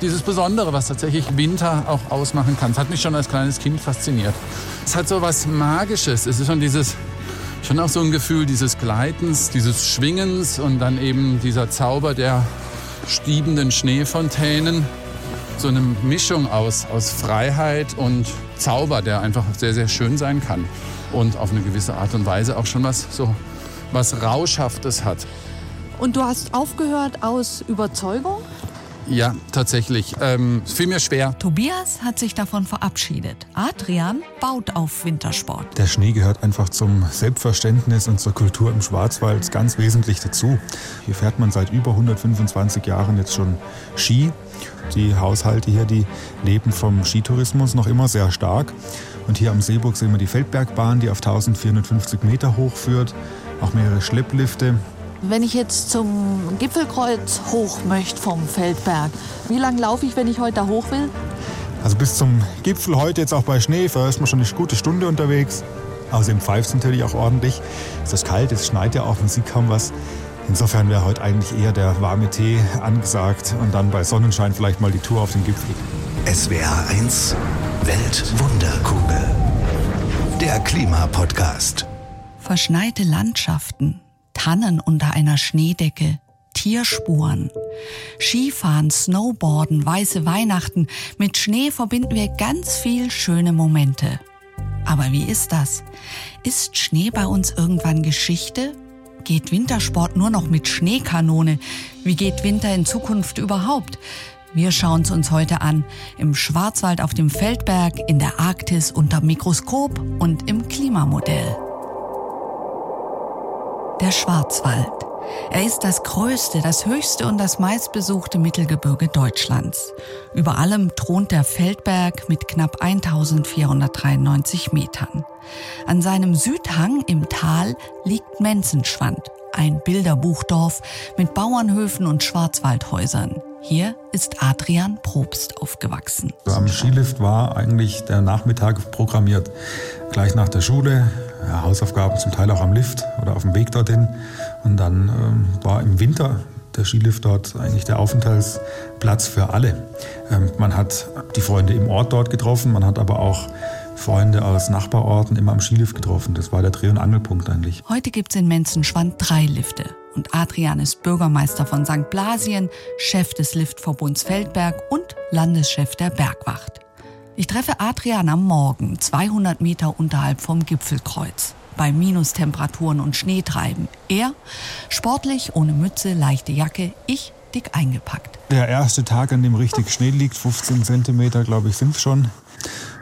dieses Besondere, was tatsächlich Winter auch ausmachen kann. Das hat mich schon als kleines Kind fasziniert. Es hat so was Magisches. Es ist schon dieses, schon auch so ein Gefühl dieses Gleitens, dieses Schwingens und dann eben dieser Zauber der stiebenden Schneefontänen. So eine Mischung aus, aus Freiheit und Zauber, der einfach sehr, sehr schön sein kann. Und auf eine gewisse Art und Weise auch schon was so was Rauschhaftes hat. Und du hast aufgehört aus Überzeugung? Ja, tatsächlich. Ähm, fiel mir schwer. Tobias hat sich davon verabschiedet. Adrian baut auf Wintersport. Der Schnee gehört einfach zum Selbstverständnis und zur Kultur im Schwarzwald ganz wesentlich dazu. Hier fährt man seit über 125 Jahren jetzt schon Ski. Die Haushalte hier, die leben vom Skitourismus noch immer sehr stark. Und hier am Seeburg sehen wir die Feldbergbahn, die auf 1450 Meter hoch führt. Auch mehrere Schlepplifte. Wenn ich jetzt zum Gipfelkreuz hoch möchte vom Feldberg, wie lange laufe ich, wenn ich heute da hoch will? Also bis zum Gipfel heute jetzt auch bei Schnee, ist man schon eine gute Stunde unterwegs. Außerdem pfeift es natürlich auch ordentlich. Es ist kalt, es schneit ja auch, man sieht kaum was. Insofern wäre heute eigentlich eher der warme Tee angesagt und dann bei Sonnenschein vielleicht mal die Tour auf den Gipfel. SWR 1 Weltwunderkugel. Der Klimapodcast. Verschneite Landschaften, Tannen unter einer Schneedecke, Tierspuren. Skifahren, Snowboarden, weiße Weihnachten. Mit Schnee verbinden wir ganz viel schöne Momente. Aber wie ist das? Ist Schnee bei uns irgendwann Geschichte? Geht Wintersport nur noch mit Schneekanone? Wie geht Winter in Zukunft überhaupt? Wir schauen es uns heute an. Im Schwarzwald auf dem Feldberg, in der Arktis unter Mikroskop und im Klimamodell der Schwarzwald. Er ist das größte, das höchste und das meistbesuchte Mittelgebirge Deutschlands. Über allem thront der Feldberg mit knapp 1493 Metern. An seinem Südhang im Tal liegt Menzenschwand, ein Bilderbuchdorf mit Bauernhöfen und Schwarzwaldhäusern. Hier ist Adrian Probst aufgewachsen. Am Skilift war eigentlich der Nachmittag programmiert. Gleich nach der Schule ja, Hausaufgaben zum Teil auch am Lift oder auf dem Weg dorthin. Und dann ähm, war im Winter der Skilift dort eigentlich der Aufenthaltsplatz für alle. Ähm, man hat die Freunde im Ort dort getroffen, man hat aber auch Freunde aus Nachbarorten immer am Skilift getroffen. Das war der Dreh- und Angelpunkt eigentlich. Heute gibt es in Menzenschwand drei Lifte. Und Adrian ist Bürgermeister von St. Blasien, Chef des Liftverbunds Feldberg und Landeschef der Bergwacht. Ich treffe Adrian am Morgen, 200 Meter unterhalb vom Gipfelkreuz. Bei Minustemperaturen und Schneetreiben. Er sportlich, ohne Mütze, leichte Jacke. Ich dick eingepackt. Der erste Tag, an dem richtig Schnee liegt, 15 Zentimeter, glaube ich, sind es schon.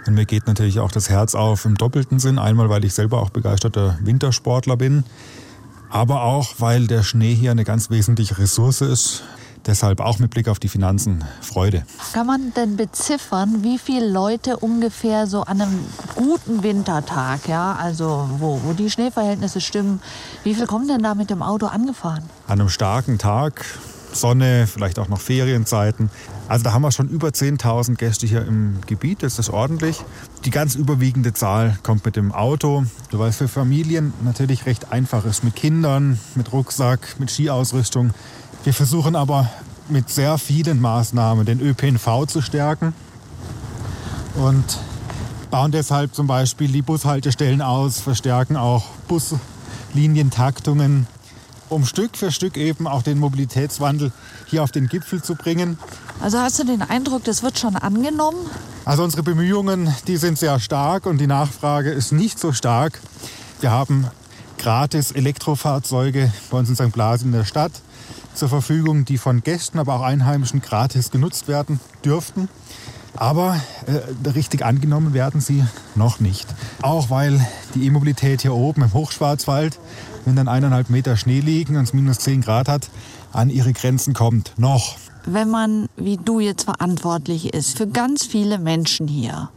Und mir geht natürlich auch das Herz auf im doppelten Sinn. Einmal, weil ich selber auch begeisterter Wintersportler bin, aber auch, weil der Schnee hier eine ganz wesentliche Ressource ist. Deshalb auch mit Blick auf die Finanzen Freude. Kann man denn beziffern, wie viele Leute ungefähr so an einem guten Wintertag, ja, also wo, wo die Schneeverhältnisse stimmen, wie viel kommen denn da mit dem Auto angefahren? An einem starken Tag, Sonne, vielleicht auch noch Ferienzeiten. Also da haben wir schon über 10.000 Gäste hier im Gebiet, das ist ordentlich. Die ganz überwiegende Zahl kommt mit dem Auto, weil es für Familien natürlich recht einfach ist, mit Kindern, mit Rucksack, mit Skiausrüstung wir versuchen aber mit sehr vielen Maßnahmen den ÖPNV zu stärken und bauen deshalb zum Beispiel die Bushaltestellen aus, verstärken auch Buslinientaktungen, um Stück für Stück eben auch den Mobilitätswandel hier auf den Gipfel zu bringen. Also hast du den Eindruck, das wird schon angenommen? Also unsere Bemühungen, die sind sehr stark und die Nachfrage ist nicht so stark. Wir haben gratis Elektrofahrzeuge bei uns in St. Blas in der Stadt zur Verfügung, die von Gästen, aber auch Einheimischen gratis genutzt werden dürften. Aber äh, richtig angenommen werden sie noch nicht. Auch weil die E-Mobilität hier oben im Hochschwarzwald, wenn dann eineinhalb Meter Schnee liegen und es minus 10 Grad hat, an ihre Grenzen kommt. Noch. Wenn man, wie du jetzt verantwortlich ist, für ganz viele Menschen hier,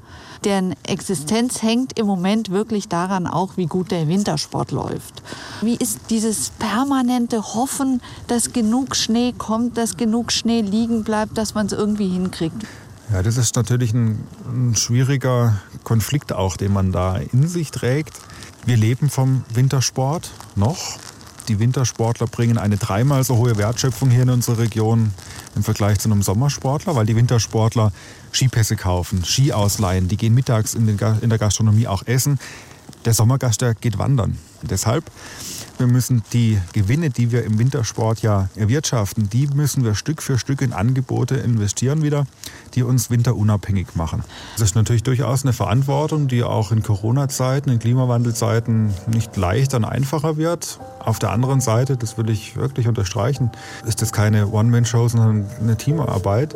deren Existenz hängt im Moment wirklich daran auch, wie gut der Wintersport läuft. Wie ist dieses permanente Hoffen, dass genug Schnee kommt, dass genug Schnee liegen bleibt, dass man es irgendwie hinkriegt? Ja, das ist natürlich ein, ein, schwieriger Konflikt auch, den man da in sich trägt. Wir leben vom Wintersport noch. Die Wintersportler bringen eine dreimal so hohe Wertschöpfung hier in unsere Region im Vergleich zu einem Sommersportler, weil die Wintersportler Skipässe kaufen, Ski ausleihen, die gehen mittags in, in der Gastronomie auch essen. Der Sommergast, der geht wandern. Deshalb wir müssen die Gewinne, die wir im Wintersport ja erwirtschaften, die müssen wir Stück für Stück in Angebote investieren wieder, die uns winterunabhängig machen. Das ist natürlich durchaus eine Verantwortung, die auch in Corona-Zeiten, in Klimawandelzeiten nicht leichter und einfacher wird. Auf der anderen Seite, das will ich wirklich unterstreichen, ist das keine One-Man-Show, sondern eine Teamarbeit.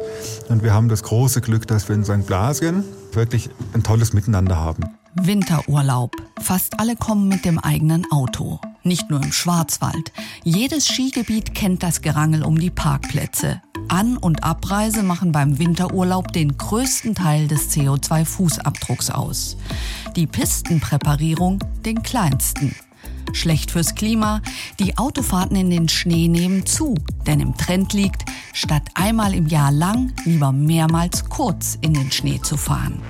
Und wir haben das große Glück, dass wir in St. Blasien wirklich ein tolles Miteinander haben. Winterurlaub. Fast alle kommen mit dem eigenen Auto. Nicht nur im Schwarzwald. Jedes Skigebiet kennt das Gerangel um die Parkplätze. An- und Abreise machen beim Winterurlaub den größten Teil des CO2-Fußabdrucks aus. Die Pistenpräparierung den kleinsten. Schlecht fürs Klima, die Autofahrten in den Schnee nehmen zu, denn im Trend liegt, statt einmal im Jahr lang lieber mehrmals kurz in den Schnee zu fahren.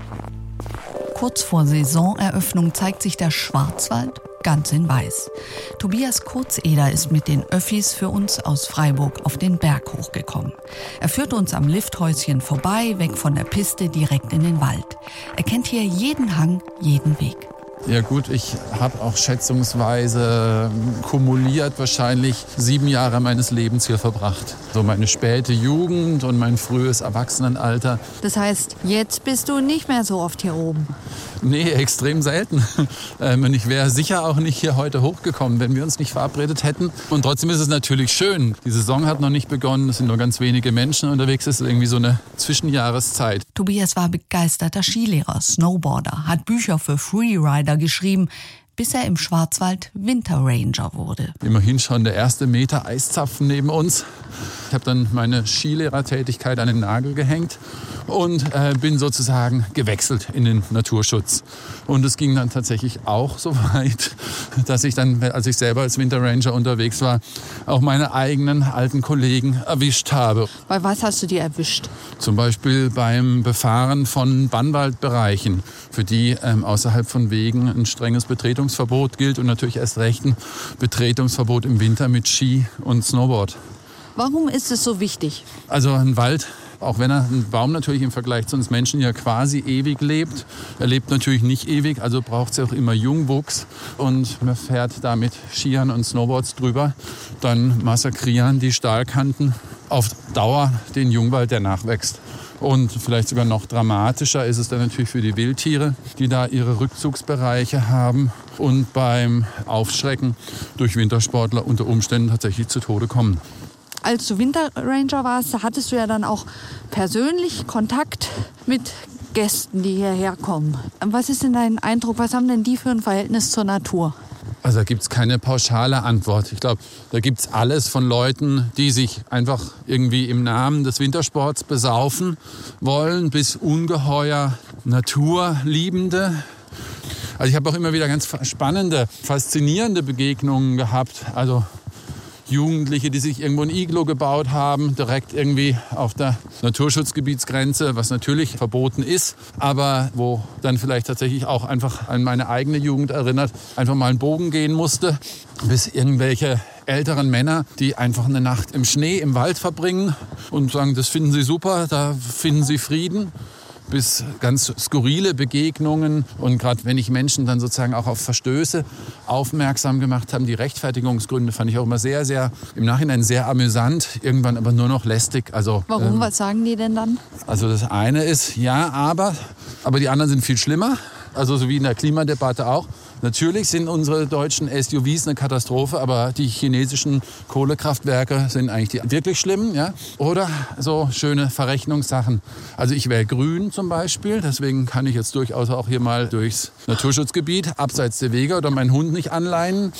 Kurz vor Saisoneröffnung zeigt sich der Schwarzwald ganz in weiß. Tobias Kurzeder ist mit den Öffis für uns aus Freiburg auf den Berg hochgekommen. Er führt uns am Lifthäuschen vorbei, weg von der Piste direkt in den Wald. Er kennt hier jeden Hang, jeden Weg. Ja gut, ich habe auch schätzungsweise kumuliert wahrscheinlich sieben Jahre meines Lebens hier verbracht. So meine späte Jugend und mein frühes Erwachsenenalter. Das heißt, jetzt bist du nicht mehr so oft hier oben. Nee, extrem selten. Ähm, und ich wäre sicher auch nicht hier heute hochgekommen, wenn wir uns nicht verabredet hätten. Und trotzdem ist es natürlich schön. Die Saison hat noch nicht begonnen, es sind nur ganz wenige Menschen unterwegs. Es ist irgendwie so eine Zwischenjahreszeit. Tobias war begeisterter Skilehrer, Snowboarder, hat Bücher für Freerider geschrieben, bis er im Schwarzwald Winterranger wurde. Immerhin schon der erste Meter Eiszapfen neben uns. Ich habe dann meine Skilehrertätigkeit an den Nagel gehängt und äh, bin sozusagen gewechselt in den Naturschutz. Und es ging dann tatsächlich auch so weit, dass ich dann, als ich selber als Winterranger unterwegs war, auch meine eigenen alten Kollegen erwischt habe. Bei was hast du die erwischt? Zum Beispiel beim Befahren von Bannwaldbereichen, für die ähm, außerhalb von Wegen ein strenges Betretungsverbot gilt und natürlich erst recht ein Betretungsverbot im Winter mit Ski und Snowboard. Warum ist es so wichtig? Also ein Wald auch wenn er ein Baum natürlich im Vergleich zu uns Menschen ja quasi ewig lebt. Er lebt natürlich nicht ewig, also braucht es auch immer Jungwuchs. Und man fährt da mit Skiern und Snowboards drüber. Dann massakrieren die Stahlkanten auf Dauer den Jungwald, der nachwächst. Und vielleicht sogar noch dramatischer ist es dann natürlich für die Wildtiere, die da ihre Rückzugsbereiche haben und beim Aufschrecken durch Wintersportler unter Umständen tatsächlich zu Tode kommen als du Winterranger warst, hattest du ja dann auch persönlich Kontakt mit Gästen, die hierher kommen. Was ist denn dein Eindruck? Was haben denn die für ein Verhältnis zur Natur? Also da gibt es keine pauschale Antwort. Ich glaube, da gibt es alles von Leuten, die sich einfach irgendwie im Namen des Wintersports besaufen wollen, bis ungeheuer Naturliebende. Also ich habe auch immer wieder ganz spannende, faszinierende Begegnungen gehabt. Also Jugendliche, die sich irgendwo ein Iglo gebaut haben, direkt irgendwie auf der Naturschutzgebietsgrenze, was natürlich verboten ist, aber wo dann vielleicht tatsächlich auch einfach an meine eigene Jugend erinnert, einfach mal einen Bogen gehen musste, bis irgendwelche älteren Männer, die einfach eine Nacht im Schnee im Wald verbringen und sagen, das finden sie super, da finden sie Frieden bis ganz skurrile Begegnungen. Und gerade wenn ich Menschen dann sozusagen auch auf Verstöße aufmerksam gemacht haben, die Rechtfertigungsgründe fand ich auch immer sehr, sehr im Nachhinein sehr amüsant, irgendwann aber nur noch lästig. Also, Warum? Ähm, Was sagen die denn dann? Also das eine ist, ja, aber, aber die anderen sind viel schlimmer. Also so wie in der Klimadebatte auch. Natürlich sind unsere deutschen SUVs eine Katastrophe, aber die chinesischen Kohlekraftwerke sind eigentlich die wirklich schlimmen. Ja? Oder so schöne Verrechnungssachen. Also ich wäre grün zum Beispiel, deswegen kann ich jetzt durchaus auch hier mal durchs Naturschutzgebiet abseits der Wege oder meinen Hund nicht anleihen.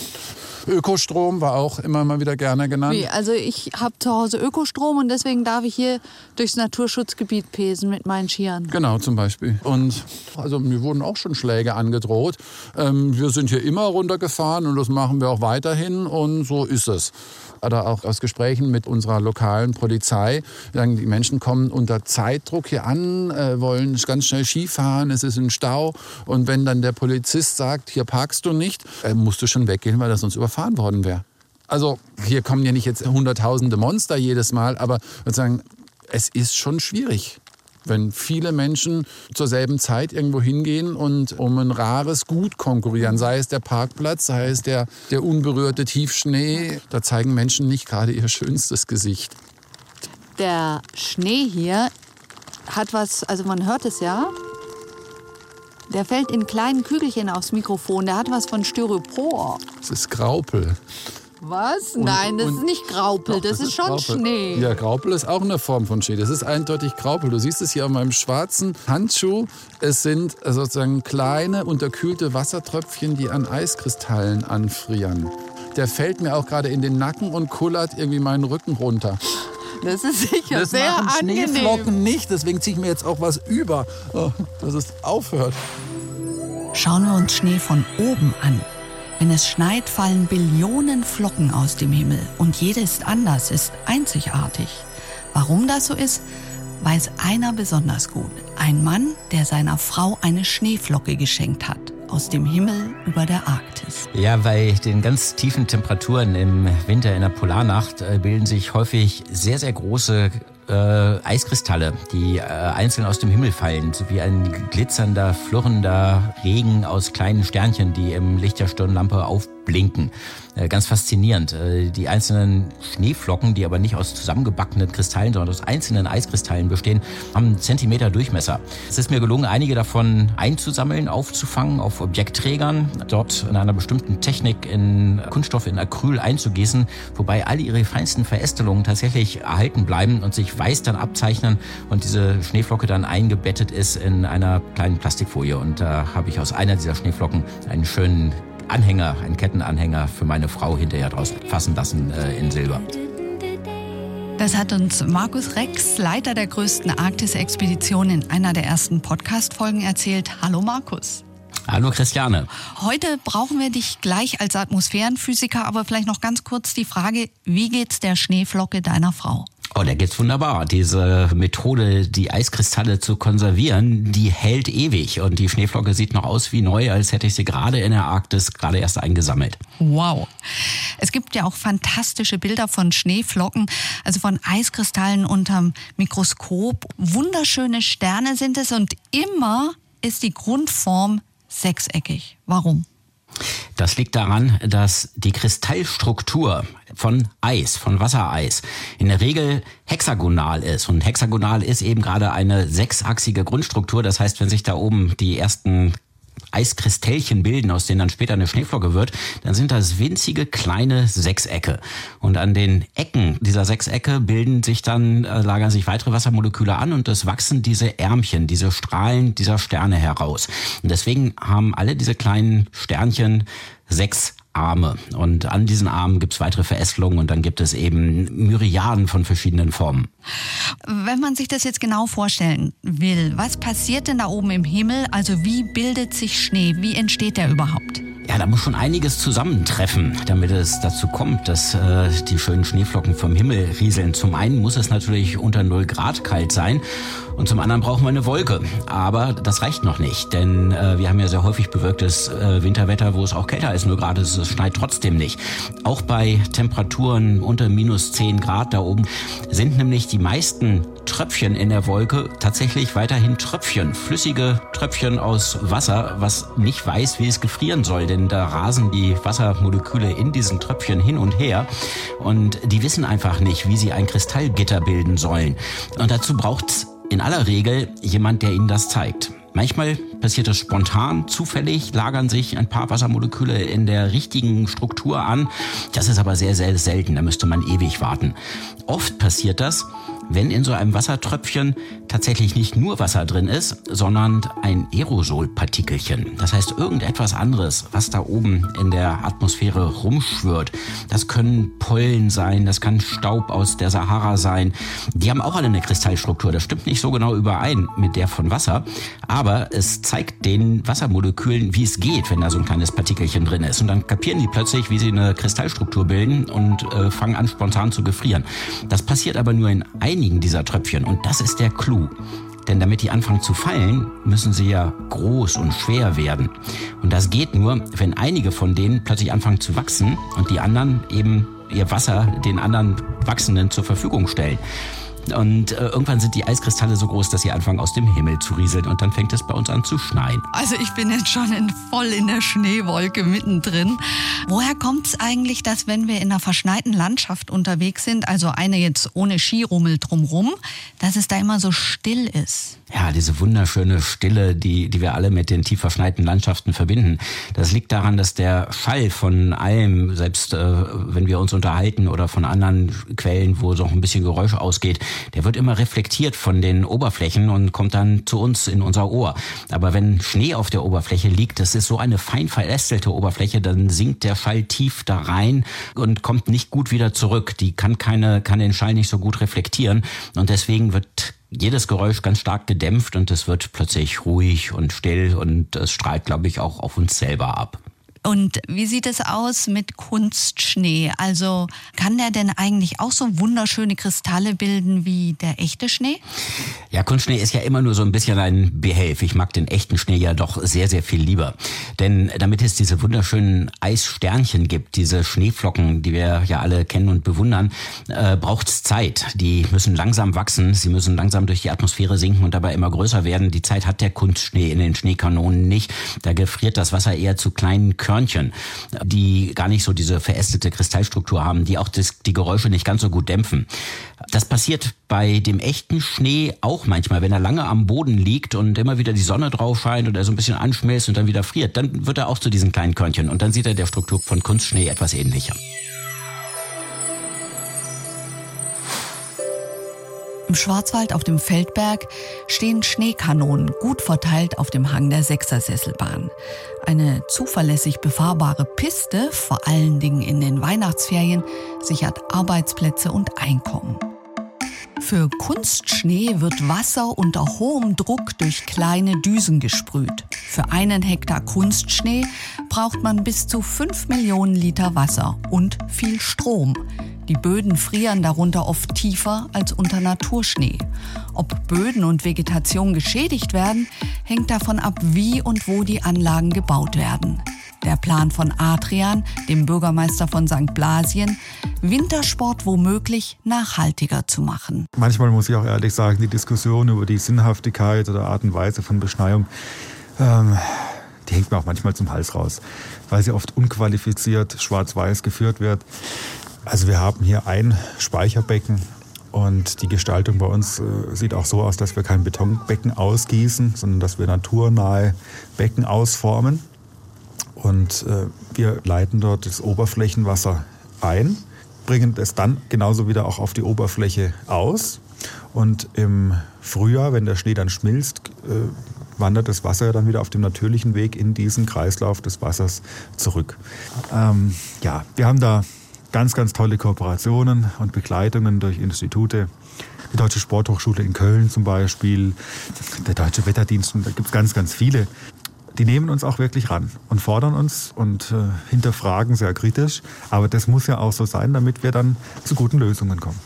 Ökostrom war auch immer mal wieder gerne genannt. Wie? Also ich habe zu Hause Ökostrom und deswegen darf ich hier durchs Naturschutzgebiet pesen mit meinen Skiern. Genau, zum Beispiel. Und also mir wurden auch schon Schläge angedroht. Ähm, wir sind hier immer runtergefahren und das machen wir auch weiterhin und so ist es oder auch aus Gesprächen mit unserer lokalen Polizei. Sagen, die Menschen kommen unter Zeitdruck hier an, äh, wollen ganz schnell Skifahren, es ist ein Stau. Und wenn dann der Polizist sagt, hier parkst du nicht, äh, musst du schon weggehen, weil er sonst überfahren worden wäre. Also hier kommen ja nicht jetzt hunderttausende Monster jedes Mal, aber sozusagen, es ist schon schwierig wenn viele Menschen zur selben Zeit irgendwo hingehen und um ein rares Gut konkurrieren, sei es der Parkplatz, sei es der, der unberührte Tiefschnee, da zeigen Menschen nicht gerade ihr schönstes Gesicht. Der Schnee hier hat was, also man hört es ja, der fällt in kleinen Kügelchen aufs Mikrofon, der hat was von Styropor. Es ist Graupel. Was? Und, Nein, das ist nicht Graupel, das, das, ist, ist schon Graupel. Schnee. Ja, Graupel ist auch eine Form von Schnee. Das ist eindeutig Graupel. Du siehst es hier auf meinem schwarzen Handschuh. Es sind sozusagen kleine, unterkühlte Wassertröpfchen, die an Eiskristallen anfrieren. Der fällt mir auch gerade in den Nacken und kullert irgendwie meinen Rücken runter. Das ist sicher das sehr machen angenehm. Schneeflocken nicht, deswegen ziehe ich mir jetzt auch was über, oh, dass es aufhört. Schauen wir uns Schnee von oben an. Wenn es schneit, fallen Billionen Flocken aus dem Himmel und jede ist anders, ist einzigartig. Warum das so ist, weiß einer besonders gut. Ein Mann, der seiner Frau eine Schneeflocke geschenkt hat aus dem Himmel über der Arktis. Ja, bei den ganz tiefen Temperaturen im Winter in der Polarnacht äh, bilden sich häufig sehr, sehr große äh, Eiskristalle, die äh, einzeln aus dem Himmel fallen, so wie ein glitzernder, flurrender Regen aus kleinen Sternchen, die im Licht der Stirnlampe aufblinken. Äh, ganz faszinierend. Äh, die einzelnen Schneeflocken, die aber nicht aus zusammengebackenen Kristallen, sondern aus einzelnen Eiskristallen bestehen, haben einen Zentimeter Durchmesser. Es ist mir gelungen, einige davon einzusammeln, aufzufangen auf Objektträgern, dort in einer bestimmten Technik in Kunststoff in Acryl einzugießen, wobei alle ihre feinsten Verästelungen tatsächlich erhalten bleiben und sich weiß dann abzeichnen und diese Schneeflocke dann eingebettet ist in einer kleinen Plastikfolie. Und da habe ich aus einer dieser Schneeflocken einen schönen Anhänger, einen Kettenanhänger für meine Frau hinterher draus fassen lassen äh, in Silber. Das hat uns Markus Rex, Leiter der größten Arktis-Expedition, in einer der ersten Podcast-Folgen erzählt. Hallo Markus. Hallo Christiane. Heute brauchen wir dich gleich als Atmosphärenphysiker, aber vielleicht noch ganz kurz die Frage, wie geht's der Schneeflocke deiner Frau? Oh, der geht's wunderbar. Diese Methode, die Eiskristalle zu konservieren, die hält ewig. Und die Schneeflocke sieht noch aus wie neu, als hätte ich sie gerade in der Arktis gerade erst eingesammelt. Wow. Es gibt ja auch fantastische Bilder von Schneeflocken, also von Eiskristallen unterm Mikroskop. Wunderschöne Sterne sind es und immer ist die Grundform sechseckig. Warum? Das liegt daran, dass die Kristallstruktur von Eis, von Wassereis, in der Regel hexagonal ist. Und hexagonal ist eben gerade eine sechsachsige Grundstruktur. Das heißt, wenn sich da oben die ersten Eiskristallchen bilden, aus denen dann später eine Schneeflocke wird, dann sind das winzige kleine Sechsecke. Und an den Ecken dieser Sechsecke bilden sich dann, äh, lagern sich weitere Wassermoleküle an und es wachsen diese Ärmchen, diese Strahlen dieser Sterne heraus. Und deswegen haben alle diese kleinen Sternchen sechs Arme. Und an diesen Armen gibt es weitere Verästelungen und dann gibt es eben Myriaden von verschiedenen Formen. Wenn man sich das jetzt genau vorstellen will, was passiert denn da oben im Himmel? Also wie bildet sich Schnee? Wie entsteht der überhaupt? Ja, da muss schon einiges zusammentreffen, damit es dazu kommt, dass äh, die schönen Schneeflocken vom Himmel rieseln. Zum einen muss es natürlich unter 0 Grad kalt sein und zum anderen brauchen wir eine Wolke. Aber das reicht noch nicht, denn äh, wir haben ja sehr häufig bewölktes äh, Winterwetter, wo es auch kälter als 0 Grad ist. Es schneit trotzdem nicht. Auch bei Temperaturen unter minus 10 Grad da oben sind nämlich die meisten Tröpfchen in der Wolke tatsächlich weiterhin Tröpfchen, flüssige Tröpfchen aus Wasser, was nicht weiß, wie es gefrieren soll, denn da rasen die Wassermoleküle in diesen Tröpfchen hin und her und die wissen einfach nicht, wie sie ein Kristallgitter bilden sollen. Und dazu braucht's in aller Regel jemand, der ihnen das zeigt. Manchmal passiert es spontan, zufällig lagern sich ein paar Wassermoleküle in der richtigen Struktur an. Das ist aber sehr, sehr selten, da müsste man ewig warten. Oft passiert das, wenn in so einem Wassertröpfchen tatsächlich nicht nur Wasser drin ist, sondern ein Aerosolpartikelchen. Das heißt irgendetwas anderes, was da oben in der Atmosphäre rumschwirrt. Das können Pollen sein, das kann Staub aus der Sahara sein. Die haben auch alle eine Kristallstruktur. Das stimmt nicht so genau überein mit der von Wasser, aber es zeigt den Wassermolekülen, wie es geht, wenn da so ein kleines Partikelchen drin ist. Und dann kapieren die plötzlich, wie sie eine Kristallstruktur bilden und äh, fangen an spontan zu gefrieren. Das passiert aber nur in einigen dieser Tröpfchen und das ist der Clou. Denn damit die anfangen zu fallen, müssen sie ja groß und schwer werden. Und das geht nur, wenn einige von denen plötzlich anfangen zu wachsen und die anderen eben ihr Wasser den anderen Wachsenden zur Verfügung stellen. Und äh, irgendwann sind die Eiskristalle so groß, dass sie anfangen aus dem Himmel zu rieseln und dann fängt es bei uns an zu schneien. Also ich bin jetzt schon in, voll in der Schneewolke mittendrin. Woher kommt es eigentlich, dass wenn wir in einer verschneiten Landschaft unterwegs sind, also eine jetzt ohne Skirummel drumrum, dass es da immer so still ist? Ja, diese wunderschöne Stille, die, die wir alle mit den tief verschneiten Landschaften verbinden. Das liegt daran, dass der Schall von allem, selbst äh, wenn wir uns unterhalten oder von anderen Quellen, wo so ein bisschen Geräusch ausgeht, der wird immer reflektiert von den Oberflächen und kommt dann zu uns in unser Ohr. Aber wenn Schnee auf der Oberfläche liegt, das ist so eine fein verästelte Oberfläche, dann sinkt der Schall tief da rein und kommt nicht gut wieder zurück. Die kann keine, kann den Schall nicht so gut reflektieren und deswegen wird jedes Geräusch ganz stark gedämpft und es wird plötzlich ruhig und still und es strahlt, glaube ich, auch auf uns selber ab. Und wie sieht es aus mit Kunstschnee? Also kann der denn eigentlich auch so wunderschöne Kristalle bilden wie der echte Schnee? Ja, Kunstschnee ist ja immer nur so ein bisschen ein Behelf. Ich mag den echten Schnee ja doch sehr, sehr viel lieber. Denn damit es diese wunderschönen Eissternchen gibt, diese Schneeflocken, die wir ja alle kennen und bewundern, äh, braucht es Zeit. Die müssen langsam wachsen, sie müssen langsam durch die Atmosphäre sinken und dabei immer größer werden. Die Zeit hat der Kunstschnee in den Schneekanonen nicht. Da gefriert das Wasser eher zu kleinen Körnern Körnchen, die gar nicht so diese verästete Kristallstruktur haben, die auch das, die Geräusche nicht ganz so gut dämpfen. Das passiert bei dem echten Schnee auch manchmal, wenn er lange am Boden liegt und immer wieder die Sonne drauf scheint und er so ein bisschen anschmilzt und dann wieder friert, dann wird er auch zu diesen kleinen Körnchen und dann sieht er der Struktur von Kunstschnee etwas ähnlicher. Im Schwarzwald auf dem Feldberg stehen Schneekanonen gut verteilt auf dem Hang der Sechsersesselbahn. Eine zuverlässig befahrbare Piste, vor allen Dingen in den Weihnachtsferien, sichert Arbeitsplätze und Einkommen. Für Kunstschnee wird Wasser unter hohem Druck durch kleine Düsen gesprüht. Für einen Hektar Kunstschnee braucht man bis zu 5 Millionen Liter Wasser und viel Strom. Die Böden frieren darunter oft tiefer als unter Naturschnee. Ob Böden und Vegetation geschädigt werden, hängt davon ab, wie und wo die Anlagen gebaut werden. Der Plan von Adrian, dem Bürgermeister von St. Blasien, Wintersport womöglich nachhaltiger zu machen. Manchmal muss ich auch ehrlich sagen, die Diskussion über die Sinnhaftigkeit oder Art und Weise von Beschneiung, ähm, die hängt mir auch manchmal zum Hals raus, weil sie oft unqualifiziert schwarz-weiß geführt wird. Also wir haben hier ein Speicherbecken und die Gestaltung bei uns äh, sieht auch so aus, dass wir kein Betonbecken ausgießen, sondern dass wir naturnahe Becken ausformen. Und äh, wir leiten dort das Oberflächenwasser ein, bringen es dann genauso wieder auch auf die Oberfläche aus. Und im Frühjahr, wenn der Schnee dann schmilzt, äh, wandert das Wasser dann wieder auf dem natürlichen Weg in diesen Kreislauf des Wassers zurück. Ähm, ja, wir haben da ganz, ganz tolle Kooperationen und Begleitungen durch Institute. Die Deutsche Sporthochschule in Köln zum Beispiel, der Deutsche Wetterdienst, da gibt es ganz, ganz viele. Die nehmen uns auch wirklich ran und fordern uns und äh, hinterfragen sehr kritisch. Aber das muss ja auch so sein, damit wir dann zu guten Lösungen kommen.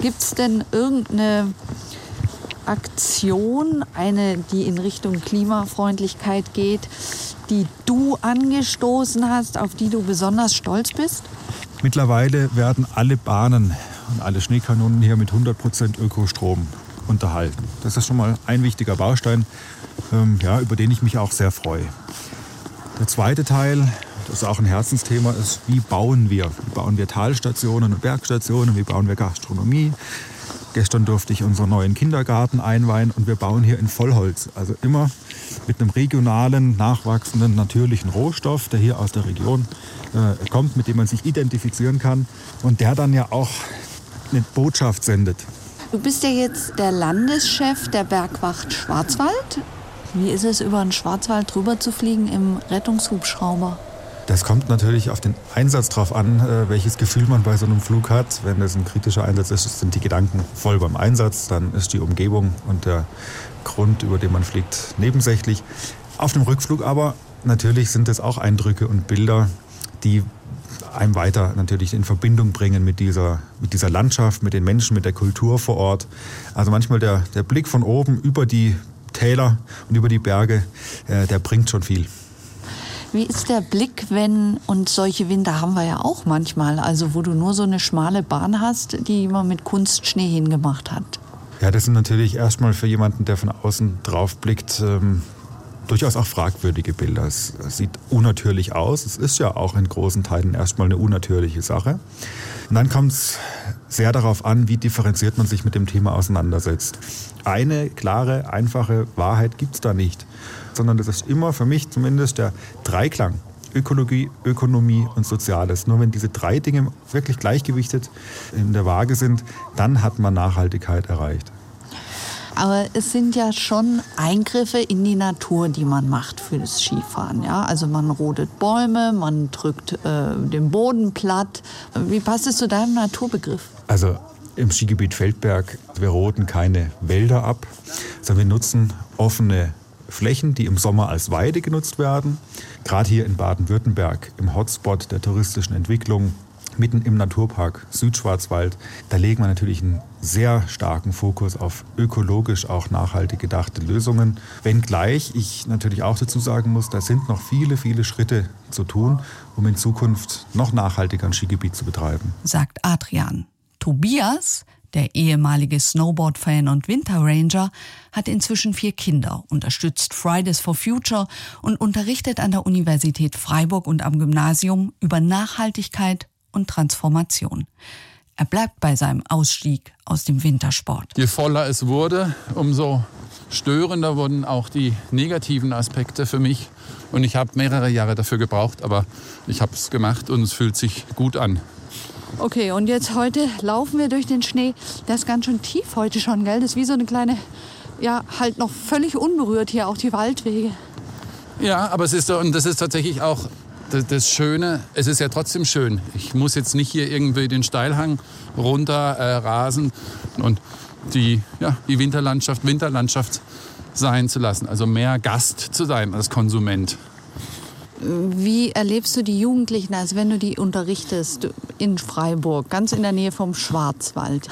Gibt es denn irgendeine Aktion, eine, die in Richtung Klimafreundlichkeit geht, die du angestoßen hast, auf die du besonders stolz bist? Mittlerweile werden alle Bahnen und alle Schneekanonen hier mit 100% Ökostrom unterhalten. Das ist schon mal ein wichtiger Baustein, ähm, ja, über den ich mich auch sehr freue. Der zweite Teil, das ist auch ein Herzensthema, ist, wie bauen wir? Wie bauen wir Talstationen und Bergstationen? Wie bauen wir Gastronomie? Gestern durfte ich unseren neuen Kindergarten einweihen und wir bauen hier in Vollholz. Also immer mit einem regionalen, nachwachsenden, natürlichen Rohstoff, der hier aus der Region äh, kommt, mit dem man sich identifizieren kann und der dann ja auch eine Botschaft sendet. Du bist ja jetzt der Landeschef der Bergwacht Schwarzwald. Wie ist es, über den Schwarzwald drüber zu fliegen im Rettungshubschrauber? Das kommt natürlich auf den Einsatz drauf an, äh, welches Gefühl man bei so einem Flug hat. Wenn es ein kritischer Einsatz ist, sind die Gedanken voll beim Einsatz. Dann ist die Umgebung und der Grund, über den man fliegt, nebensächlich. Auf dem Rückflug aber natürlich sind es auch Eindrücke und Bilder, die einem weiter natürlich in Verbindung bringen mit dieser, mit dieser Landschaft, mit den Menschen, mit der Kultur vor Ort. Also manchmal der, der Blick von oben über die Täler und über die Berge, äh, der bringt schon viel. Wie ist der Blick, wenn, und solche Winter haben wir ja auch manchmal, also wo du nur so eine schmale Bahn hast, die man mit Kunstschnee hingemacht hat? Ja, das sind natürlich erstmal für jemanden, der von außen drauf blickt, ähm, durchaus auch fragwürdige Bilder. Es sieht unnatürlich aus. Es ist ja auch in großen Teilen erstmal eine unnatürliche Sache. Und dann kommt es sehr darauf an, wie differenziert man sich mit dem Thema auseinandersetzt. Eine klare, einfache Wahrheit gibt es da nicht, sondern das ist immer für mich zumindest der Dreiklang. Ökologie, Ökonomie und Soziales. Nur wenn diese drei Dinge wirklich gleichgewichtet in der Waage sind, dann hat man Nachhaltigkeit erreicht. Aber es sind ja schon Eingriffe in die Natur, die man macht für das Skifahren. Ja? Also man rodet Bäume, man drückt äh, den Boden platt. Wie passt es zu deinem Naturbegriff? Also im Skigebiet Feldberg, wir roden keine Wälder ab, sondern wir nutzen offene Flächen, die im Sommer als Weide genutzt werden. Gerade hier in Baden-Württemberg, im Hotspot der touristischen Entwicklung, mitten im Naturpark Südschwarzwald. Da legen wir natürlich einen sehr starken Fokus auf ökologisch auch nachhaltig gedachte Lösungen. Wenngleich ich natürlich auch dazu sagen muss, da sind noch viele, viele Schritte zu tun, um in Zukunft noch nachhaltiger ein Skigebiet zu betreiben. Sagt Adrian. Tobias, der ehemalige Snowboard-Fan und Winterranger, hat inzwischen vier Kinder, unterstützt Fridays for Future und unterrichtet an der Universität Freiburg und am Gymnasium über Nachhaltigkeit und Transformation. Er bleibt bei seinem Ausstieg aus dem Wintersport. Je voller es wurde, umso störender wurden auch die negativen Aspekte für mich. Und ich habe mehrere Jahre dafür gebraucht, aber ich habe es gemacht und es fühlt sich gut an. Okay, und jetzt heute laufen wir durch den Schnee. Der ist ganz schön tief heute schon, gell? Das ist wie so eine kleine, ja, halt noch völlig unberührt hier, auch die Waldwege. Ja, aber es ist und das ist tatsächlich auch das, Schöne, es ist ja trotzdem schön. Ich muss jetzt nicht hier irgendwie den Steilhang runter äh, rasen und die, ja, die Winterlandschaft Winterlandschaft sein zu lassen. Also mehr Gast zu sein als Konsument. Wie erlebst du die Jugendlichen, also wenn du die unterrichtest in Freiburg, ganz in der Nähe vom Schwarzwald?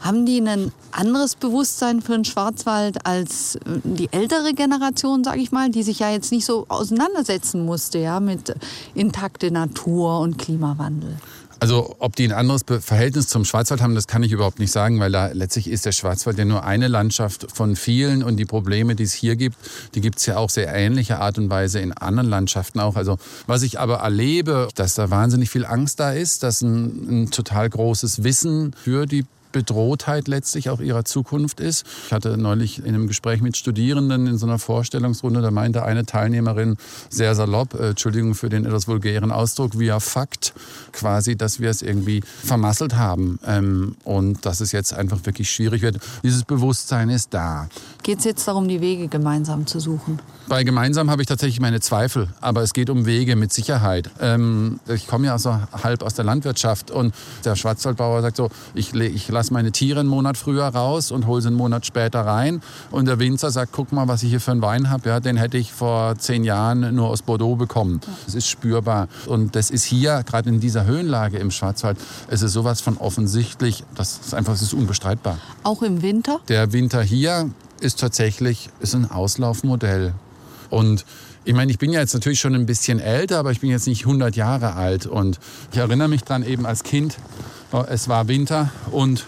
Haben die ein anderes Bewusstsein für den Schwarzwald als die ältere Generation, sage ich mal, die sich ja jetzt nicht so auseinandersetzen musste ja, mit intakte Natur und Klimawandel? Also ob die ein anderes Verhältnis zum Schwarzwald haben, das kann ich überhaupt nicht sagen, weil da letztlich ist der Schwarzwald ja nur eine Landschaft von vielen und die Probleme, die es hier gibt, die gibt es ja auch sehr ähnlicher Art und Weise in anderen Landschaften auch. Also was ich aber erlebe, dass da wahnsinnig viel Angst da ist, dass ein, ein total großes Wissen für die Bedrohtheit letztlich auch ihrer Zukunft ist. Ich hatte neulich in einem Gespräch mit Studierenden in so einer Vorstellungsrunde, da meinte eine Teilnehmerin sehr salopp, äh, Entschuldigung für den etwas vulgären Ausdruck, via Fakt, quasi, dass wir es irgendwie vermasselt haben ähm, und dass es jetzt einfach wirklich schwierig wird. Dieses Bewusstsein ist da. Geht es jetzt darum, die Wege gemeinsam zu suchen? Bei gemeinsam habe ich tatsächlich meine Zweifel, aber es geht um Wege mit Sicherheit. Ähm, ich komme ja so halb aus der Landwirtschaft und der Schwarzwaldbauer sagt so, ich, ich lasse meine Tiere einen Monat früher raus und hole sie einen Monat später rein. Und der Winzer sagt, guck mal, was ich hier für einen Wein habe. Ja, den hätte ich vor zehn Jahren nur aus Bordeaux bekommen. Das ist spürbar. Und das ist hier, gerade in dieser Höhenlage im Schwarzwald, es ist sowas von offensichtlich, das ist einfach, das ist unbestreitbar. Auch im Winter? Der Winter hier ist tatsächlich ist ein Auslaufmodell. Und ich meine, ich bin ja jetzt natürlich schon ein bisschen älter, aber ich bin jetzt nicht 100 Jahre alt. Und ich erinnere mich dran eben als Kind, oh, es war Winter und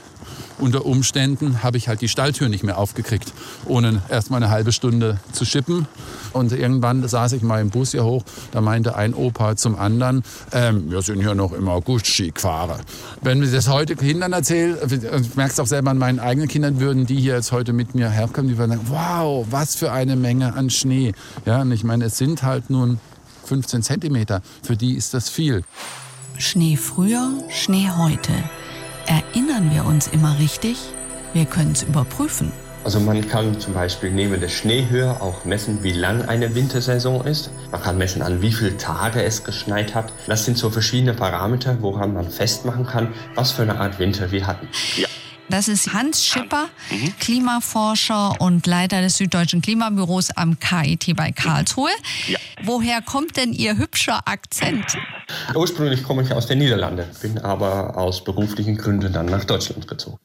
unter Umständen habe ich halt die Stalltür nicht mehr aufgekriegt, ohne erst mal eine halbe Stunde zu schippen. Und irgendwann saß ich mal im Bus hier hoch, da meinte ein Opa zum anderen, ähm, wir sind hier noch im August Skifahrer. Wenn wir das heute Kindern erzählen, ich merke es auch selber an meinen eigenen Kindern, würden die hier jetzt heute mit mir herkommen, die würden sagen, wow, was für eine Menge an Schnee. Ja, und ich meine, es sind halt nun 15 Zentimeter. Für die ist das viel. Schnee früher, Schnee heute. Erinnern wir uns immer richtig? Wir können es überprüfen. Also man kann zum Beispiel neben der Schneehöhe auch messen, wie lang eine Wintersaison ist. Man kann messen, an wie viele Tage es geschneit hat. Das sind so verschiedene Parameter, woran man festmachen kann, was für eine Art Winter wir hatten. Ja. Das ist Hans Schipper, mhm. Klimaforscher und Leiter des Süddeutschen Klimabüros am KIT bei Karlsruhe. Ja. Woher kommt denn Ihr hübscher Akzent? Ursprünglich komme ich aus den Niederlanden, bin aber aus beruflichen Gründen dann nach Deutschland gezogen.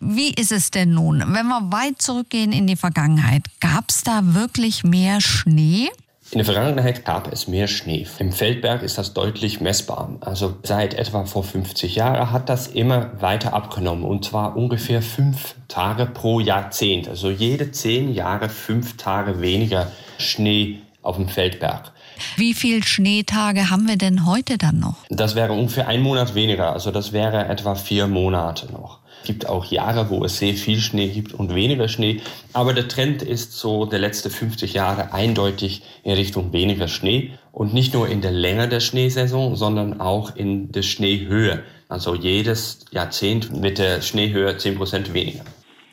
Wie ist es denn nun, wenn wir weit zurückgehen in die Vergangenheit? Gab es da wirklich mehr Schnee? In der Vergangenheit gab es mehr Schnee. Im Feldberg ist das deutlich messbar. Also seit etwa vor 50 Jahren hat das immer weiter abgenommen und zwar ungefähr fünf Tage pro Jahrzehnt. Also jede zehn Jahre fünf Tage weniger Schnee auf dem Feldberg. Wie viele Schneetage haben wir denn heute dann noch? Das wäre ungefähr ein Monat weniger. Also das wäre etwa vier Monate noch. Es gibt auch Jahre, wo es sehr viel Schnee gibt und weniger Schnee. Aber der Trend ist so der letzten 50 Jahre eindeutig in Richtung weniger Schnee. Und nicht nur in der Länge der Schneesaison, sondern auch in der Schneehöhe. Also jedes Jahrzehnt wird der Schneehöhe 10% weniger.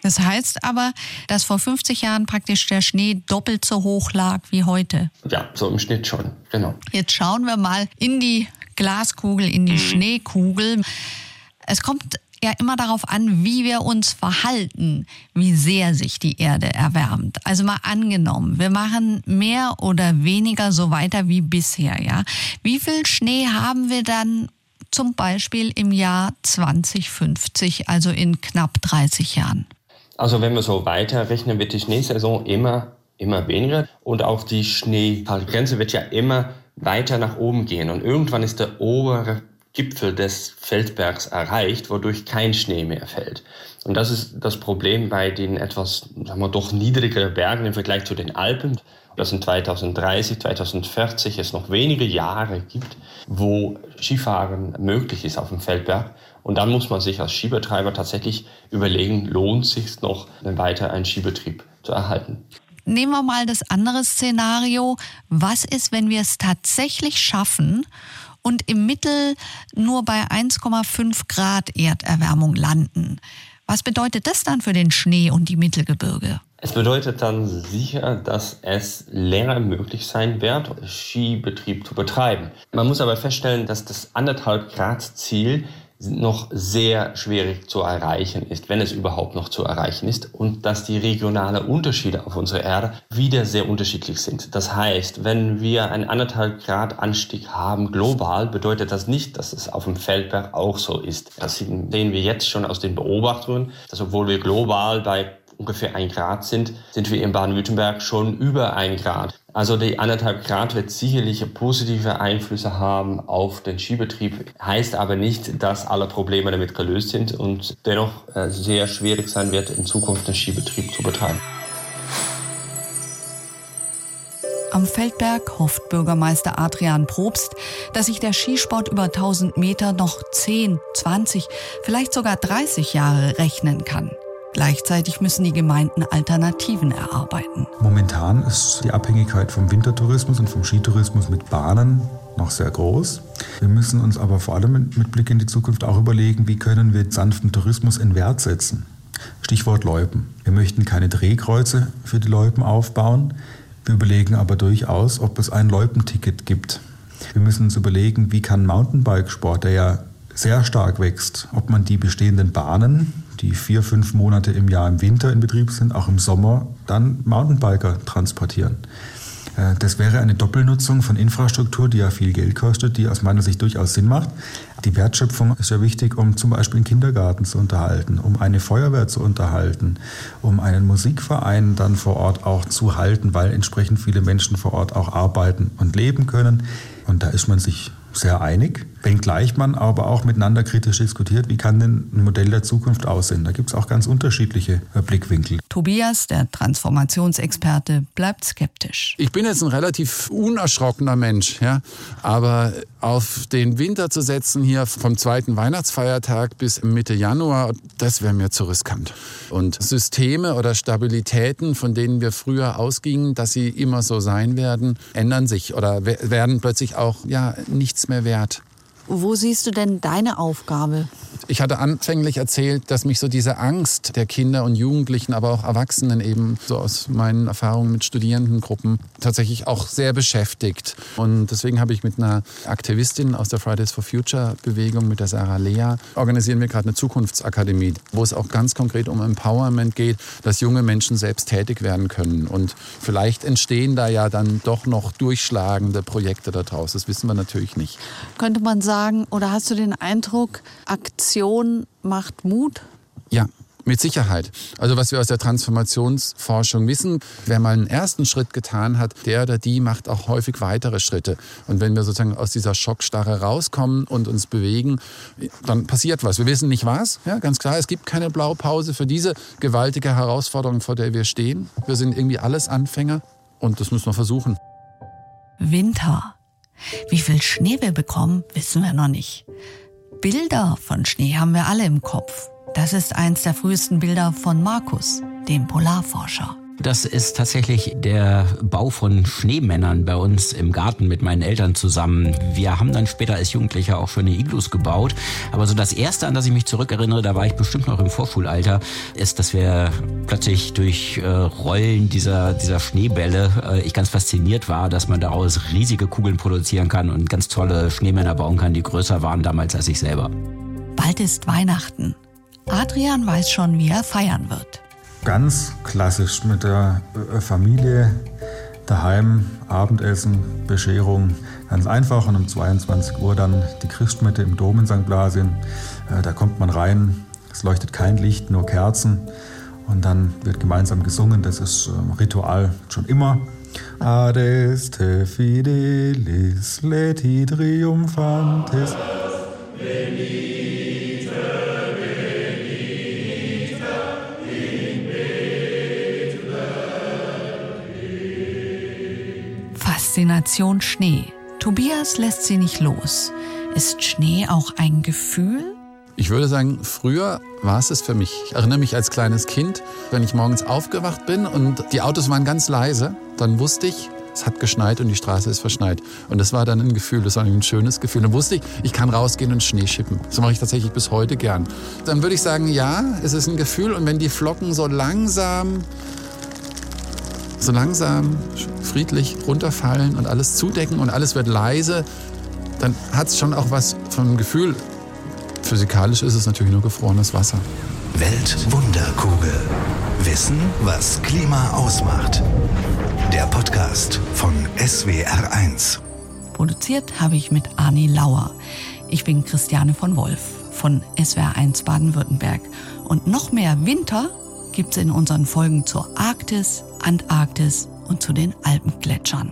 Das heißt aber, dass vor 50 Jahren praktisch der Schnee doppelt so hoch lag wie heute. Ja, so im Schnitt schon, genau. Jetzt schauen wir mal in die Glaskugel, in die mhm. Schneekugel. Es kommt ja immer darauf an, wie wir uns verhalten, wie sehr sich die Erde erwärmt. Also mal angenommen, wir machen mehr oder weniger so weiter wie bisher, ja. Wie viel Schnee haben wir dann zum Beispiel im Jahr 2050, also in knapp 30 Jahren? Also wenn wir so weiterrechnen, wird die Schneesaison immer, immer weniger und auch die Schneegrenze wird ja immer weiter nach oben gehen und irgendwann ist der obere Gipfel des Feldbergs erreicht, wodurch kein Schnee mehr fällt. Und das ist das Problem bei den etwas, sagen wir, doch niedrigeren Bergen im Vergleich zu den Alpen. Dass in 2030, 2040 es noch wenige Jahre gibt, wo Skifahren möglich ist auf dem Feldberg. Und dann muss man sich als Skibetreiber tatsächlich überlegen, lohnt sich noch weiter einen Skibetrieb zu erhalten. Nehmen wir mal das andere Szenario. Was ist, wenn wir es tatsächlich schaffen und im Mittel nur bei 1,5 Grad Erderwärmung landen? Was bedeutet das dann für den Schnee und die Mittelgebirge? Es bedeutet dann sicher, dass es länger möglich sein wird, Skibetrieb zu betreiben. Man muss aber feststellen, dass das anderthalb Grad Ziel noch sehr schwierig zu erreichen ist, wenn es überhaupt noch zu erreichen ist und dass die regionalen Unterschiede auf unserer Erde wieder sehr unterschiedlich sind. Das heißt, wenn wir einen anderthalb Grad Anstieg haben global, bedeutet das nicht, dass es auf dem Feldberg auch so ist. Das sehen wir jetzt schon aus den Beobachtungen, dass obwohl wir global bei ungefähr ein Grad sind, sind wir in Baden-Württemberg schon über ein Grad. Also die anderthalb Grad wird sicherlich positive Einflüsse haben auf den Skibetrieb, heißt aber nicht, dass alle Probleme damit gelöst sind und dennoch äh, sehr schwierig sein wird, in Zukunft den Skibetrieb zu betreiben. Am Feldberg hofft Bürgermeister Adrian Probst, dass sich der Skisport über 1000 Meter noch 10, 20, vielleicht sogar 30 Jahre rechnen kann. Gleichzeitig müssen die Gemeinden Alternativen erarbeiten. Momentan ist die Abhängigkeit vom Wintertourismus und vom Skitourismus mit Bahnen noch sehr groß. Wir müssen uns aber vor allem mit Blick in die Zukunft auch überlegen, wie können wir sanften Tourismus in Wert setzen. Stichwort Loipen. Wir möchten keine Drehkreuze für die Loipen aufbauen. Wir überlegen aber durchaus, ob es ein Loipenticket gibt. Wir müssen uns überlegen, wie kann Mountainbikesport, der ja sehr stark wächst, ob man die bestehenden Bahnen die vier, fünf Monate im Jahr im Winter in Betrieb sind, auch im Sommer dann Mountainbiker transportieren. Äh, das wäre eine Doppelnutzung von Infrastruktur, die ja viel Geld kostet, die aus meiner Sicht durchaus Sinn macht. Die Wertschöpfung ist ja wichtig, um zum Beispiel einen Kindergarten zu unterhalten, um eine Feuerwehr zu unterhalten, um einen Musikverein dann vor Ort auch zu halten, weil entsprechend viele Menschen vor Ort auch arbeiten und leben können. Und da ist man sich sehr einig, wenngleich man aber auch miteinander kritisch diskutiert, wie kann denn ein Modell der Zukunft aussehen. Da gibt es auch ganz unterschiedliche äh, Blickwinkel. Tobias, der Transformationsexperte, bleibt skeptisch. Ich bin jetzt ein relativ unerschrockener Mensch, ja, aber auf den Winter zu setzen hier vom zweiten Weihnachtsfeiertag bis Mitte Januar, das wäre mir zu riskant. Und Systeme oder Stabilitäten, von denen wir früher ausgingen, dass sie immer so sein werden, ändern sich oder werden plötzlich auch ja nichts mehr wert. Wo siehst du denn deine Aufgabe? Ich hatte anfänglich erzählt, dass mich so diese Angst der Kinder und Jugendlichen, aber auch Erwachsenen eben so aus meinen Erfahrungen mit Studierendengruppen tatsächlich auch sehr beschäftigt. Und deswegen habe ich mit einer Aktivistin aus der Fridays for Future Bewegung, mit der Sarah Lea, organisieren wir gerade eine Zukunftsakademie, wo es auch ganz konkret um Empowerment geht, dass junge Menschen selbst tätig werden können. Und vielleicht entstehen da ja dann doch noch durchschlagende Projekte daraus. Das wissen wir natürlich nicht. Könnte man sagen, oder hast du den Eindruck, Aktion macht Mut? Ja, Mit Sicherheit. Also was wir aus der Transformationsforschung wissen, wer mal einen ersten Schritt getan hat, der oder die macht auch häufig weitere Schritte. Und wenn wir sozusagen aus dieser Schockstarre rauskommen und uns bewegen, dann passiert was. Wir wissen nicht was, ja, ganz klar. Es gibt keine Blaupause für diese gewaltige Herausforderung, vor der wir stehen. Wir sind irgendwie alles Anfänger und das müssen wir versuchen. Winter. Wie viel Schnee wir bekommen, wissen wir noch nicht. Bilder von Schnee haben wir alle im Kopf. Das ist eins der frühesten Bilder von Markus, dem Polarforscher. Das ist tatsächlich der Bau von Schneemännern bei uns im Garten mit meinen Eltern zusammen. Wir haben dann später als Jugendlicher auch schöne Iglus gebaut. Aber so das erste, an das ich mich zurückerinnere, da war ich bestimmt noch im Vorschulalter, ist, dass wir plötzlich durch äh, Rollen dieser, dieser Schneebälle, äh, ich ganz fasziniert war, dass man daraus riesige Kugeln produzieren kann und ganz tolle Schneemänner bauen kann, die größer waren damals als ich selber. Bald ist Weihnachten. Adrian weiß schon, wie er feiern wird. Ganz klassisch mit der äh, Familie daheim, Abendessen, Bescherung. Ganz einfach und um 22 Uhr dann die Christmette im Dom in St. Blasien. Äh, da kommt man rein, es leuchtet kein Licht, nur Kerzen. Und dann wird gemeinsam gesungen. Das ist ähm, Ritual schon immer. Adeste fidelis leti triumphantes. Faszination Schnee. Tobias lässt sie nicht los. Ist Schnee auch ein Gefühl? Ich würde sagen, früher war es es für mich. Ich erinnere mich als kleines Kind, wenn ich morgens aufgewacht bin und die Autos waren ganz leise, dann wusste ich, es hat geschneit und die Straße ist verschneit. Und das war dann ein Gefühl, das war ein schönes Gefühl. Dann wusste ich, ich kann rausgehen und Schnee schippen. Das mache ich tatsächlich bis heute gern. Dann würde ich sagen, ja, es ist ein Gefühl. Und wenn die Flocken so langsam so langsam friedlich runterfallen und alles zudecken und alles wird leise, dann hat es schon auch was vom Gefühl. Physikalisch ist es natürlich nur gefrorenes Wasser. Weltwunderkugel. Wissen, was Klima ausmacht. Der Podcast von SWR1. Produziert habe ich mit Arni Lauer. Ich bin Christiane von Wolf von SWR1 Baden-Württemberg. Und noch mehr Winter gibt es in unseren Folgen zur Arktis, Antarktis und zu den Alpengletschern.